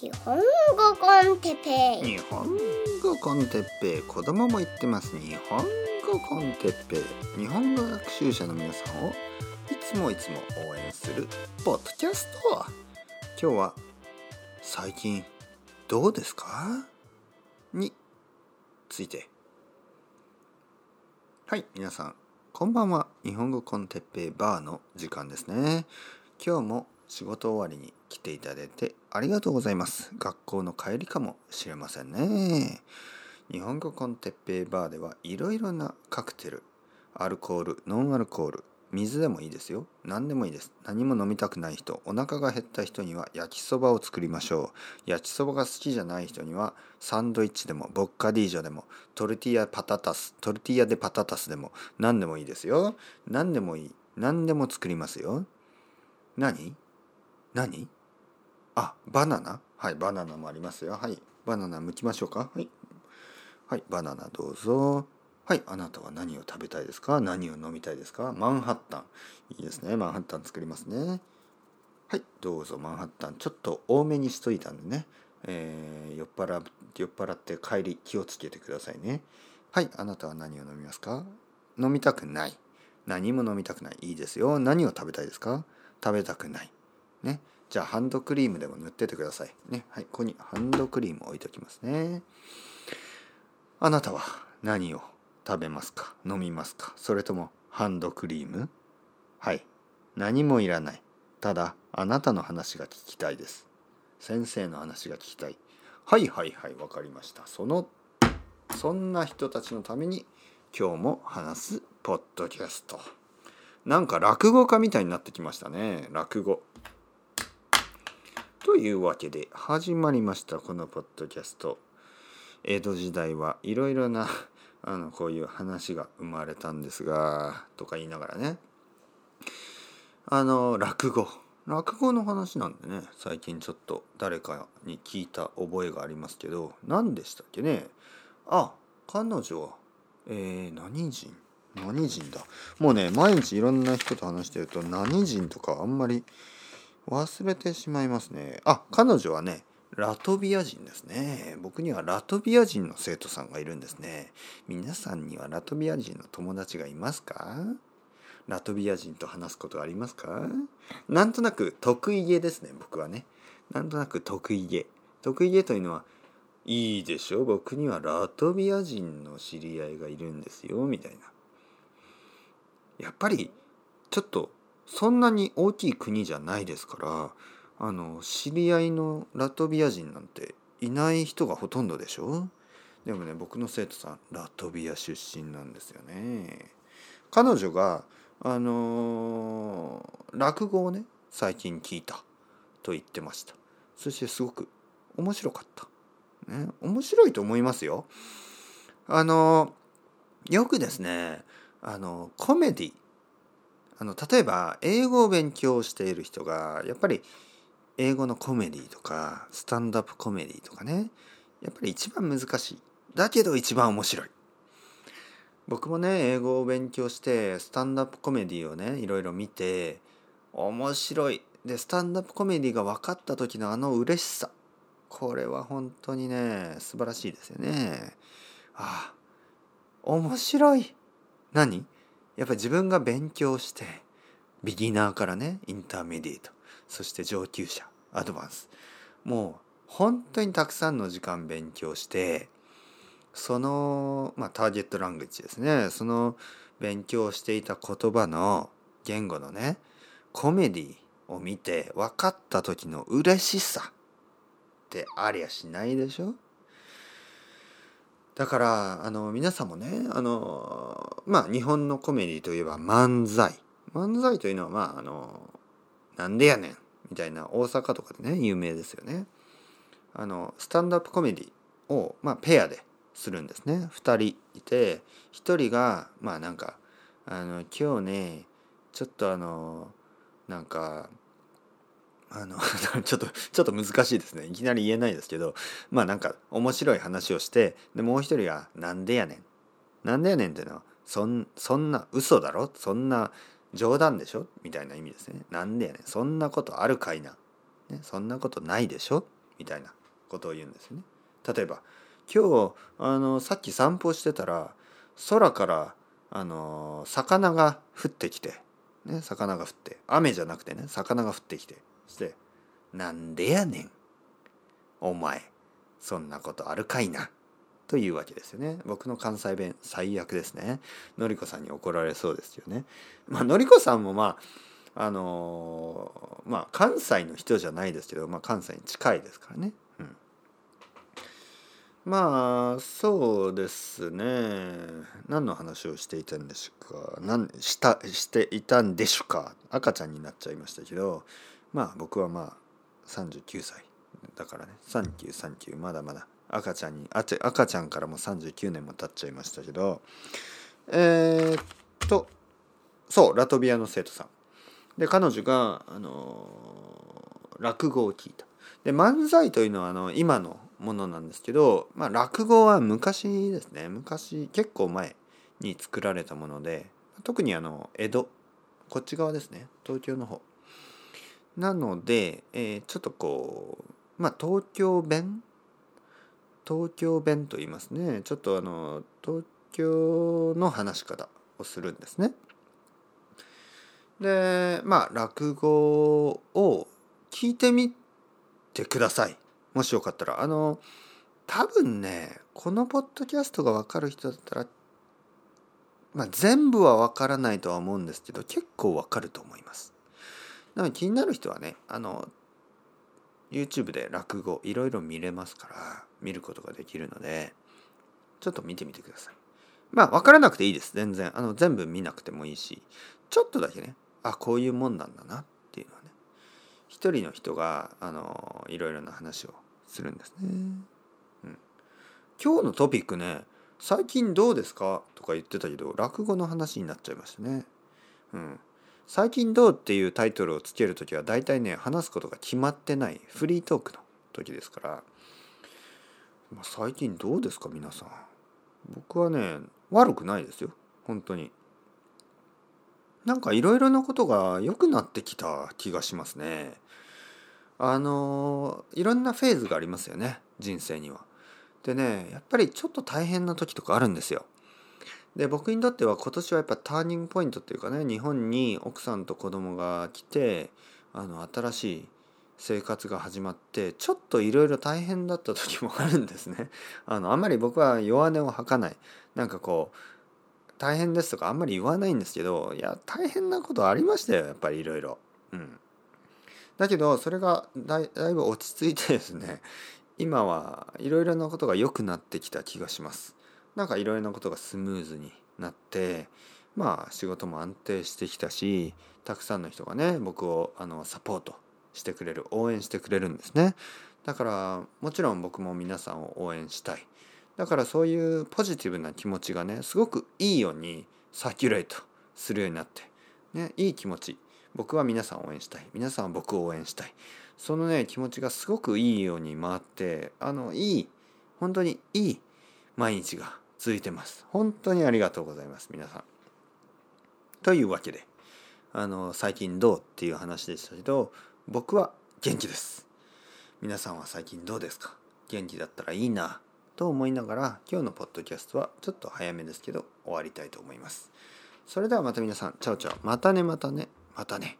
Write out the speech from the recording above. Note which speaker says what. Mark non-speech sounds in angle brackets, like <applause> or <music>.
Speaker 1: 日本語コンテッペイ。
Speaker 2: 日本語コンテッペイ。子供も言ってます日本語コンテッペイ。日本語学習者の皆さんをいつもいつも応援するポッドキャスト。今日は最近どうですか？について。はい皆さんこんばんは。日本語コンテッペイバーの時間ですね。今日も仕事終わりに来ていただいてありがとうございます。学校の帰りかもしれませんね。日本語コンテッペイバーではいろいろなカクテルアルコールノンアルコール水でもいいですよ。何でもいいです。何も飲みたくない人お腹が減った人には焼きそばを作りましょう。焼きそばが好きじゃない人にはサンドイッチでもボッカディージョでもトルティーヤパタタストルティーヤでパタタスでも何でもいいですよ。何でもいい。何でも作りますよ。何？何？あ、バナナ？はい、バナナもありますよ。はい、バナナ剥きましょうか。はい。はい、バナナどうぞ。はい、あなたは何を食べたいですか？何を飲みたいですか？マンハッタン。いいですね。マンハッタン作りますね。はい、どうぞマンハッタン。ちょっと多めにしといたんでね。えー、酔っ払酔っ払って帰り気をつけてくださいね。はい、あなたは何を飲みますか？飲みたくない。何も飲みたくない。いいですよ。何を食べたいですか？食べたくない。ね。じゃあハンドクリームでも塗っててください。ね。はい。ここにハンドクリーム置いときますね。あなたは何を食べますか？飲みますか？それともハンドクリーム？はい。何もいらない。ただ、あなたの話が聞きたいです。先生の話が聞きたい。はいはいはい、わかりました。その、そんな人たちのために今日も話すポッドキャスト。なんか落語家みたいになってきましたね。落語。というわけで始まりましたこのポッドキャスト。江戸時代はいろいろな <laughs> あのこういう話が生まれたんですがとか言いながらね。あの落語。落語の話なんでね最近ちょっと誰かに聞いた覚えがありますけど何でしたっけね。あ彼女はえー、何人？何人だ？もうね毎日いろんな人と話してると何人とかあんまり忘れてしまいますね。あ、彼女はね、ラトビア人ですね。僕にはラトビア人の生徒さんがいるんですね。皆さんにはラトビア人の友達がいますか？ラトビア人と話すことありますか？なんとなく得意げですね、僕はね。なんとなく得意げ。得意げというのは、いいでしょ？僕にはラトビア人の知り合いがいるんですよ、みたいな。やっぱり、ちょっとそんなに大きい国じゃないですからあの知り合いのラトビア人なんていない人がほとんどでしょ？でもね僕の生徒さんラトビア出身なんですよね。彼女があのー、落語をね最近聞いたと言ってました。そしてすごく面白かった。ね、面白いと思いますよ。あのー、よくですねあのコメディあの例えば英語を勉強している人がやっぱり英語のコメディとかスタンドアップコメディとかねやっぱり一番難しい。だけど一番面白い。僕もね英語を勉強してスタンドアップコメディをねいろいろ見て面白い。でスタンドアップコメディが分かった時のあの嬉しさ。これは本当にね素晴らしいですよね。ああ面白い。何？やっぱり自分が勉強してビギナーからねインターメディエートそして上級者アドバンス。もう本当にたくさんの時間勉強してその、まあ、ターゲットラングジですね。その勉強していた言葉の言語のねコメディを見て分かった時の嬉しさってありゃしないでしょ？だからあの皆さんもねあのまあ日本のコメディといえば漫才漫才というのはまああのなんでやねんみたいな大阪とかでね有名ですよね。あのスタンドアップコメディを、まあ、ペアでするんですね2人いて1人がまあなんかあの今日ねちょっとあのなんかあの <laughs> ちょっとちょっと難しいですね。いきなり言えないですけどまあなんか面白い話をしてでもう一人が「なんでやねん」「なんでやねん」っていうのはそんそんな嘘だろ？そんな冗談でしょ？みたいな意味ですね。なんでやねん。そんなことあるかいな、ね、そんなことないでしょ？みたいなことを言うんですね。例えば今日あのさっき散歩してたら空からあの魚が降ってきて、ね、魚が降って雨じゃなくてね魚が降ってきてして「なんでやねん。お前そんなことあるかいな」というわけですよね。僕の関西弁最悪ですね。のりこさんに怒られそうですよね。まあのりこさんもまああのまあ関西の人じゃないですけど、まあ、関西に近いですからね、うん、まあそうですね。何の話をしていたんでしょうか何したしていたんでしょうか？赤ちゃんになっちゃいましたけど。まあ僕はまあ39歳だからね。3939まだまだ。赤ちゃんにあ赤ちゃんからも39年も経っちゃいましたけど。えー、っとそうラトビアの生徒さん。で彼女が、あの落語を聞いた。で漫才というのはあの今のものなんですけど、まあ、落語は昔ですね。昔結構前に作られたもので特にあの江戸こっち側ですね。東京の方。なので、えー、ちょっとこうまあ東京弁？東京弁と言いますねちょっとあの東京の話し方をするんですね。でまあ落語を聞いてみてくださいもしよかったらあの多分ねこのポッドキャストが分かる人だったらまあ全部は分からないとは思うんですけど結構分かると思います。なので気になる人はねあの YouTube で落語いろいろ見れますから見ることができるのでちょっと見てみてください。まあ分からなくていいです。全然。あの全部見なくてもいいしちょっとだけねあこういうもんなんだなっていうのはね一人の人があのいろいろな話をするんですね、うん、今日のトピックね最近どうですか？とか言ってたけど落語の話になっちゃいましたね。うん。最近どうっていうタイトルをつける時は大体ね話すことが決まってないフリートークの時ですから、まあ、最近どうですか皆さん。僕はね悪くないですよ。本当に。なんかいろいろなことが良くなってきた気がしますね。あのいろんなフェーズがありますよね人生には。でねやっぱりちょっと大変な時とかあるんですよ。で僕にとっては今年はやっぱターニングポイントっていうかね日本に奥さんと子供が来てあの新しい生活が始まってちょっといろいろ大変だった時もあるんですね。<laughs> あのあんまり僕は弱音を吐かないなんかこう大変ですとかあんまり言わないんですけどいや大変なことありましたよやっぱりいろいろ。うん、だけどそれがだいぶ落ち着いてですね今はいろいろなことが良くなってきた気がします。なんかいろいろなことがスムーズになってまあ仕事も安定してきたしたくさんの人がね僕をあのサポートしてくれる応援してくれるんですね。だからもちろん僕も皆さんを応援したい。だからそういうポジティブな気持ちがねすごくいいようにサキュレートするようになってねいい気持ち。僕は皆さんを応援したい。皆さんは僕を応援したい。そのね気持ちがすごくいいように回ってあのいい本当にいい毎日が続いてます。本当にありがとうございます皆さん。というわけであの最近どうっていう話でしたけど僕は元気です。皆さんは最近どうですか？元気だったらいいなと思いながら今日のポッドキャストはちょっと早めですけど終わりたいと思います。それではまた皆さんチャオチャオまたねまたねまたね。